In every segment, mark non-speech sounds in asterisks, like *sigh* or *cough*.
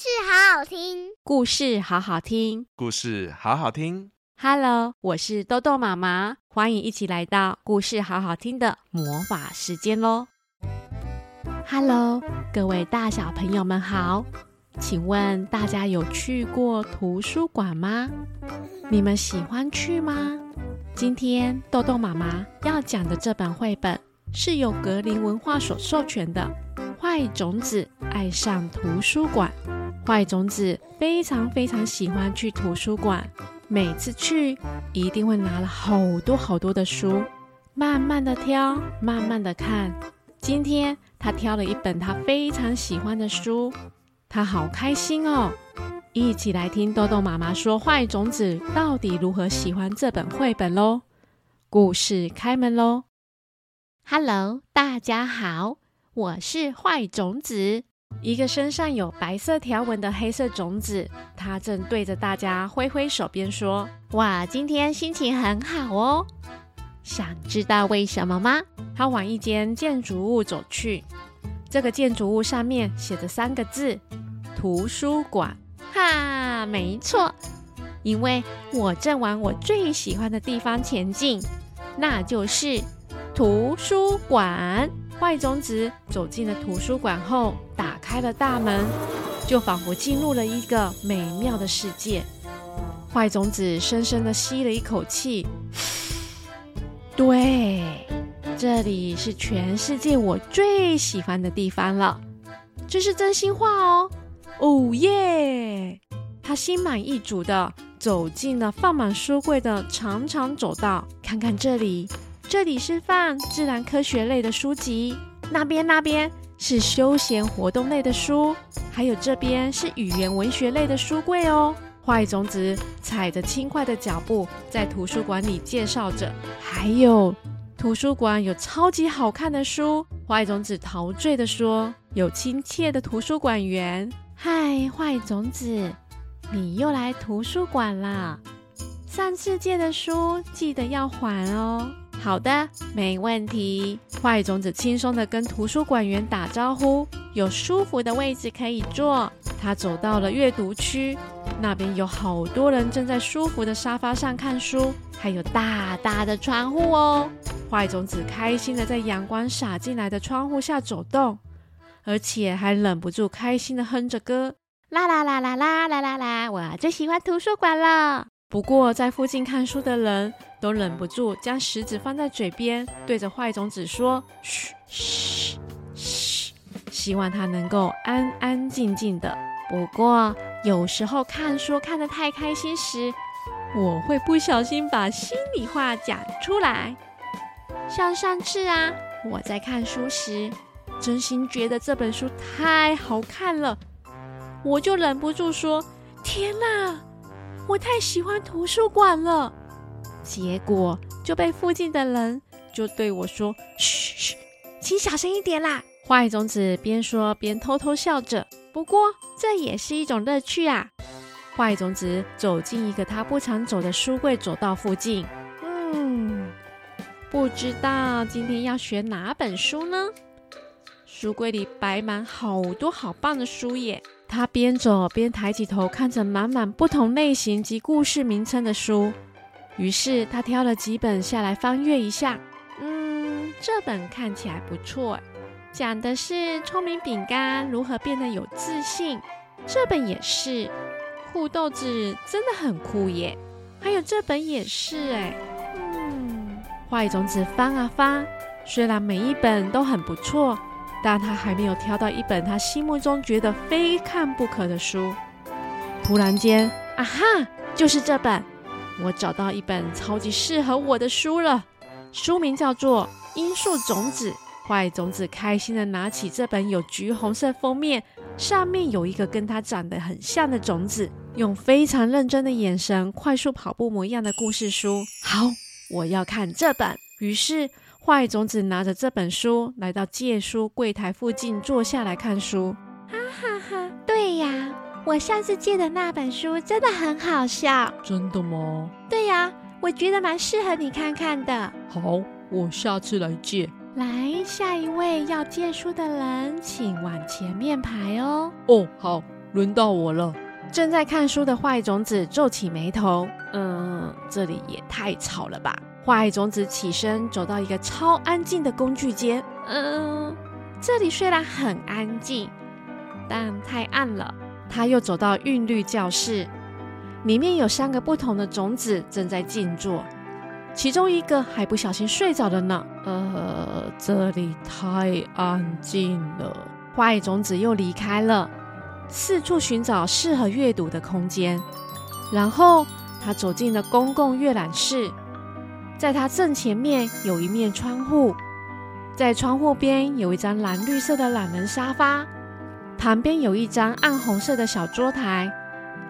事好好听，故事好好听，故事好好听。Hello，我是豆豆妈妈，欢迎一起来到故事好好听的魔法时间喽。Hello，各位大小朋友们好，请问大家有去过图书馆吗？你们喜欢去吗？今天豆豆妈妈要讲的这本绘本是由格林文化所授权的。坏种子爱上图书馆。坏种子非常非常喜欢去图书馆，每次去一定会拿了好多好多的书，慢慢的挑，慢慢的看。今天他挑了一本他非常喜欢的书，他好开心哦！一起来听豆豆妈妈说，坏种子到底如何喜欢这本绘本喽。故事开门喽！Hello，大家好。我是坏种子，一个身上有白色条纹的黑色种子，它正对着大家挥挥手，边说：“哇，今天心情很好哦。”想知道为什么吗？它往一间建筑物走去，这个建筑物上面写着三个字：“图书馆”。哈，没错，因为我正往我最喜欢的地方前进，那就是图书馆。坏种子走进了图书馆后，打开了大门，就仿佛进入了一个美妙的世界。坏种子深深地吸了一口气，*sighs* 对，这里是全世界我最喜欢的地方了，这是真心话哦。哦耶！他心满意足地走进了放满书柜的长长走道，看看这里。这里是放自然科学类的书籍，那边那边是休闲活动类的书，还有这边是语言文学类的书柜哦。坏种子踩着轻快的脚步在图书馆里介绍着，还有图书馆有超级好看的书。坏种子陶醉地说：“有亲切的图书馆员，嗨，坏种子，你又来图书馆啦？上次借的书记得要还哦。”好的，没问题。坏种子轻松地跟图书馆员打招呼，有舒服的位置可以坐。他走到了阅读区，那边有好多人正在舒服的沙发上看书，还有大大的窗户哦。坏种子开心地在阳光洒进来的窗户下走动，而且还忍不住开心地哼着歌，啦啦啦啦啦啦啦啦！我最喜欢图书馆了。不过，在附近看书的人都忍不住将食指放在嘴边，对着坏种子说：“嘘嘘嘘，希望他能够安安静静的。”不过，有时候看书看得太开心时，我会不小心把心里话讲出来。像上次啊，我在看书时，真心觉得这本书太好看了，我就忍不住说：“天哪！”我太喜欢图书馆了，结果就被附近的人就对我说：“嘘嘘，请小声一点啦。”坏种子边说边偷偷笑着。不过这也是一种乐趣啊。坏种子走进一个他不常走的书柜走道附近，嗯，不知道今天要选哪本书呢？书柜里摆满好多好棒的书耶。他边走边抬起头，看着满满不同类型及故事名称的书，于是他挑了几本下来翻阅一下。嗯，这本看起来不错，讲的是聪明饼干如何变得有自信。这本也是，酷豆子真的很酷耶。还有这本也是，哎，嗯，坏种子翻啊翻，虽然每一本都很不错。但他还没有挑到一本他心目中觉得非看不可的书。突然间，啊哈，就是这本！我找到一本超级适合我的书了。书名叫做《罂粟种子》。坏种子开心地拿起这本有橘红色封面，上面有一个跟他长得很像的种子，用非常认真的眼神快速跑步模样的故事书。好，我要看这本。于是。坏种子拿着这本书来到借书柜台附近坐下来看书。哈哈哈！对呀，我上次借的那本书真的很好笑。真的吗？对呀，我觉得蛮适合你看看的。好，我下次来借。来，下一位要借书的人，请往前面排哦。哦，好，轮到我了。正在看书的坏种子皱起眉头，嗯，这里也太吵了吧。坏种子起身走到一个超安静的工具间，嗯，这里虽然很安静，但太暗了。他又走到韵律教室，里面有三个不同的种子正在静坐，其中一个还不小心睡着了呢。呃，这里太安静了。坏种子又离开了。四处寻找适合阅读的空间，然后他走进了公共阅览室。在他正前面有一面窗户，在窗户边有一张蓝绿色的懒人沙发，旁边有一张暗红色的小桌台。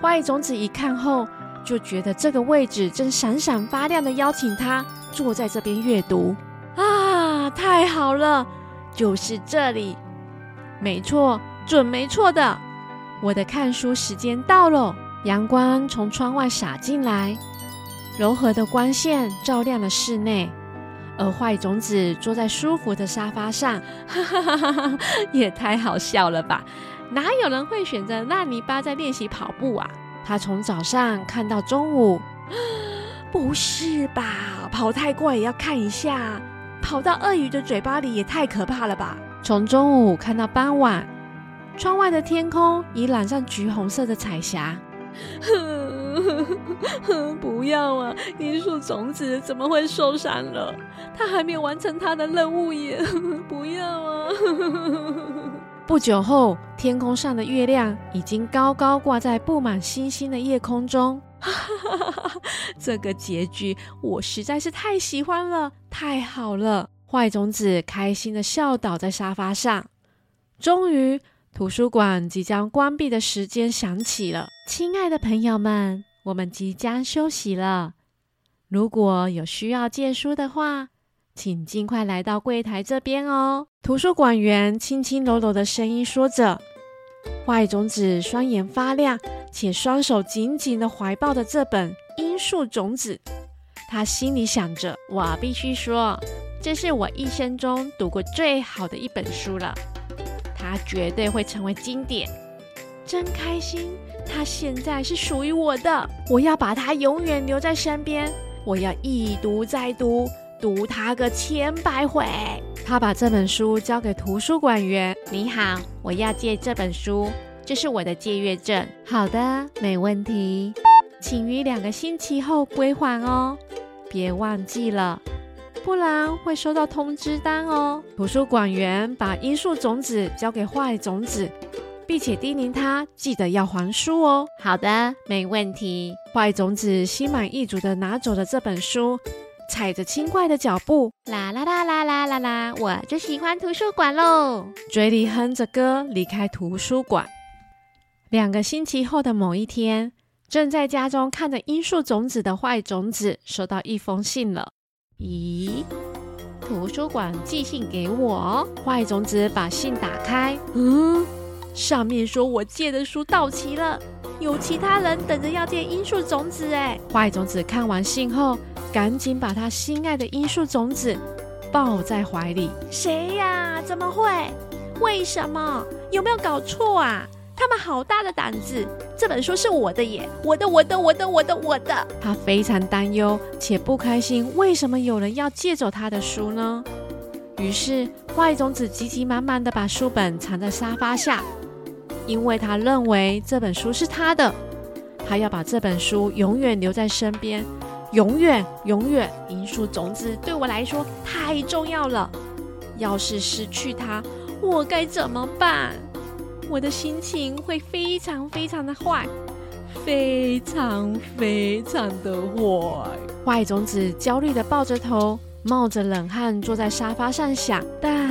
坏种子一看后，就觉得这个位置正闪闪发亮的邀请他坐在这边阅读。啊，太好了，就是这里，没错，准没错的。我的看书时间到了，阳光从窗外洒进来，柔和的光线照亮了室内。而坏种子坐在舒服的沙发上，哈哈哈哈，也太好笑了吧？哪有人会选择烂泥巴在练习跑步啊？他从早上看到中午，*gasps* 不是吧？跑太快也要看一下，跑到鳄鱼的嘴巴里也太可怕了吧？从中午看到傍晚。窗外的天空已染上橘红色的彩霞。*laughs* *laughs* 不要啊！罂粟种子怎么会受伤了？他还没有完成他的任务耶！*laughs* 不要啊！*laughs* 不久后，天空上的月亮已经高高挂在布满星星的夜空中。这个结局我实在是太喜欢了，太好了！坏种子开心的笑倒在沙发上。终于。图书馆即将关闭的时间响起了，亲爱的朋友们，我们即将休息了。如果有需要借书的话，请尽快来到柜台这边哦。图书馆员轻轻柔柔的声音说着。坏种子双眼发亮，且双手紧紧的怀抱着这本《罂粟种子》，他心里想着：我必须说，这是我一生中读过最好的一本书了。它绝对会成为经典，真开心！它现在是属于我的，我要把它永远留在身边，我要一读再读，读它个千百回。他把这本书交给图书馆员。你好，我要借这本书，这是我的借阅证。好的，没问题，请于两个星期后归还哦，别忘记了。不然会收到通知单哦。图书馆员把罂粟种子交给坏种子，并且叮咛他记得要还书哦。好的，没问题。坏种子心满意足的拿走了这本书，踩着轻快的脚步，啦啦啦啦啦啦啦，我就喜欢图书馆喽！嘴里哼着歌离开图书馆。两个星期后的某一天，正在家中看着罂粟种子的坏种子收到一封信了。咦，图书馆寄信给我。坏种子把信打开，嗯，上面说我借的书到期了，有其他人等着要借罂粟种子。哎，坏种子看完信后，赶紧把他心爱的罂粟种子抱在怀里。谁呀？怎么会？为什么？有没有搞错啊？他们好大的胆子！这本书是我的耶，我的，我的，我的，我的，我的。他非常担忧且不开心，为什么有人要借走他的书呢？于是坏种子急急忙忙地把书本藏在沙发下，因为他认为这本书是他的，他要把这本书永远留在身边，永远，永远。罂粟种子对我来说太重要了，要是失去它，我该怎么办？我的心情会非常非常的坏，非常非常的坏。坏种子焦虑地抱着头，冒着冷汗坐在沙发上想。但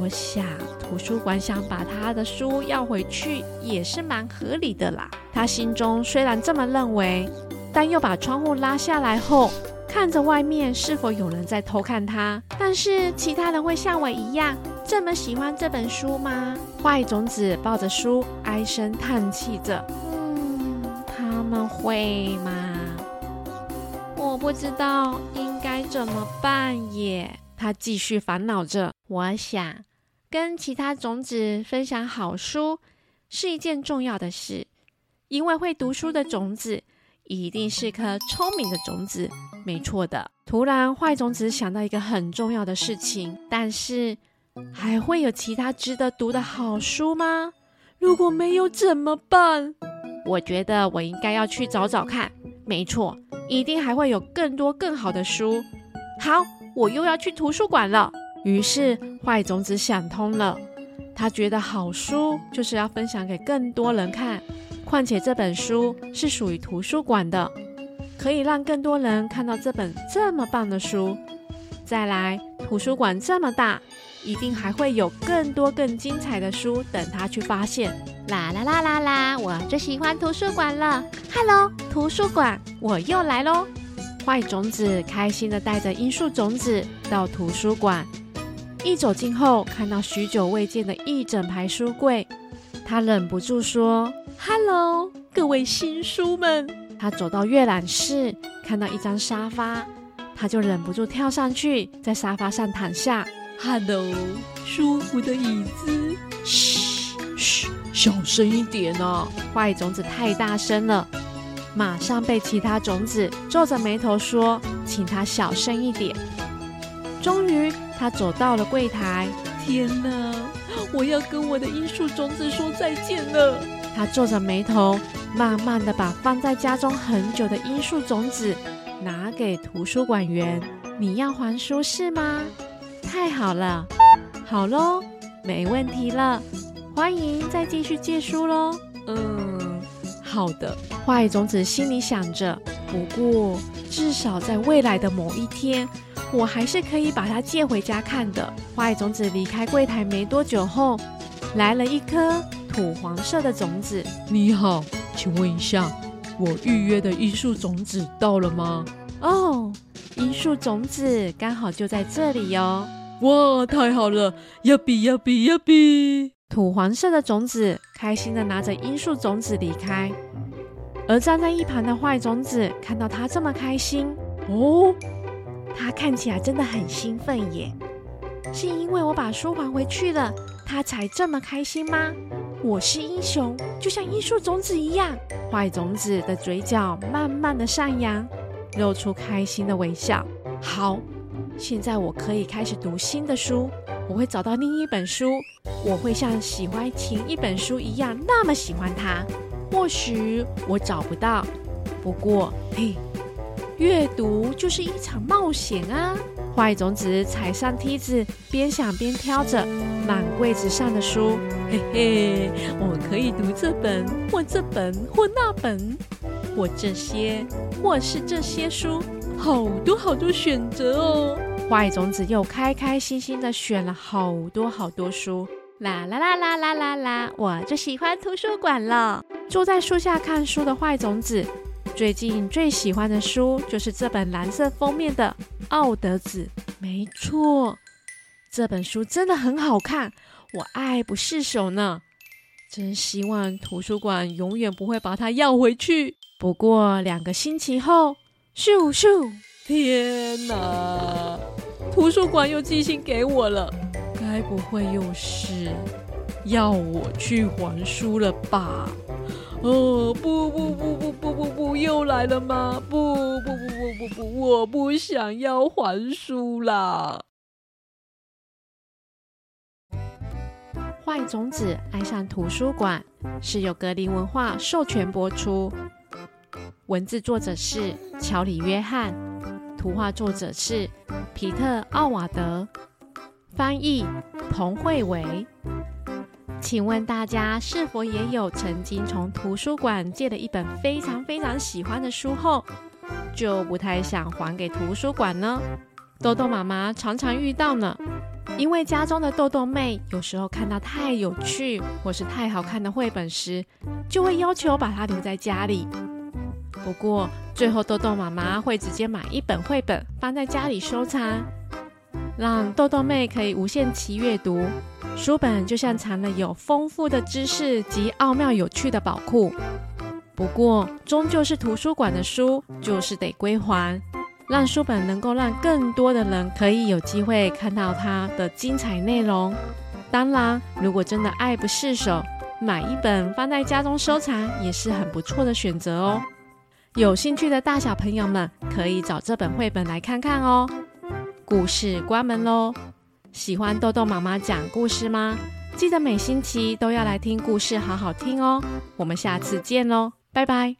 我想，图书馆想把他的书要回去也是蛮合理的啦。他心中虽然这么认为，但又把窗户拉下来后，看着外面是否有人在偷看他。但是其他人会像我一样，这么喜欢这本书吗？坏种子抱着书，唉声叹气着。嗯，他们会吗？我不知道应该怎么办耶。他继续烦恼着。我想跟其他种子分享好书，是一件重要的事，因为会读书的种子一定是颗聪明的种子，没错的。突然，坏种子想到一个很重要的事情，但是还会有其他值得读的好书吗？如果没有怎么办？我觉得我应该要去找找看。没错，一定还会有更多更好的书。好，我又要去图书馆了。于是，坏种子想通了。他觉得好书就是要分享给更多人看，况且这本书是属于图书馆的，可以让更多人看到这本这么棒的书。再来，图书馆这么大，一定还会有更多更精彩的书等他去发现。啦啦啦啦啦，我最喜欢图书馆了。Hello，图书馆，我又来喽。坏种子开心的带着罂粟种子到图书馆。一走进后，看到许久未见的一整排书柜，他忍不住说：“Hello，各位新书们！”他走到阅览室，看到一张沙发，他就忍不住跳上去，在沙发上躺下。“Hello，舒服的椅子。”“嘘嘘，小声一点啊！”坏种子太大声了，马上被其他种子皱着眉头说：“请他小声一点。”终于。他走到了柜台，天哪！我要跟我的罂粟种子说再见了。他皱着眉头，慢慢的把放在家中很久的罂粟种子拿给图书馆员。你要还书是吗？太好了，好喽，没问题了。欢迎再继续借书喽。嗯，好的。坏种子心里想着，不过至少在未来的某一天。我还是可以把它借回家看的。坏种子离开柜台没多久后，来了一颗土黄色的种子。你好，请问一下，我预约的罂粟种子到了吗？哦，罂粟种子刚好就在这里哟。哇，太好了！呀比呀比呀比！土黄色的种子开心的拿着罂粟种子离开，而站在一旁的坏种子看到他这么开心，哦。他看起来真的很兴奋耶，是因为我把书还回去了，他才这么开心吗？我是英雄，就像罂粟种子一样。坏种子的嘴角慢慢的上扬，露出开心的微笑。好，现在我可以开始读新的书，我会找到另一本书，我会像喜欢前一本书一样那么喜欢它。或许我找不到，不过嘿。阅读就是一场冒险啊！坏种子踩上梯子，边想边挑着满柜子上的书。嘿嘿，我可以读这本，或这本，或那本，或这些，或是这些书，好多好多选择哦！坏种子又开开心心地选了好多好多书。啦啦啦啦啦啦啦！我就喜欢图书馆了。坐在树下看书的坏种子。最近最喜欢的书就是这本蓝色封面的《奥德子》。没错，这本书真的很好看，我爱不释手呢。真希望图书馆永远不会把它要回去。不过两个星期后，咻咻！天哪！图书馆又寄信给我了，该不会又是要我去还书了吧？哦，不不不不不不不，又来了吗？不不不不不不，我不想要还书啦！坏种子爱上图书馆是由格林文化授权播出，文字作者是乔里约翰，图画作者是皮特奥瓦德，翻译彭慧维。请问大家是否也有曾经从图书馆借了一本非常非常喜欢的书后，就不太想还给图书馆呢？豆豆妈妈常常遇到呢，因为家中的豆豆妹有时候看到太有趣或是太好看的绘本时，就会要求把它留在家里。不过最后豆豆妈妈会直接买一本绘本放在家里收藏。让豆豆妹可以无限期阅读，书本就像藏了有丰富的知识及奥妙有趣的宝库。不过，终究是图书馆的书，就是得归还，让书本能够让更多的人可以有机会看到它的精彩内容。当然，如果真的爱不释手，买一本放在家中收藏也是很不错的选择哦。有兴趣的大小朋友们可以找这本绘本来看看哦。故事关门喽！喜欢豆豆妈妈讲故事吗？记得每星期都要来听故事，好好听哦。我们下次见喽，拜拜。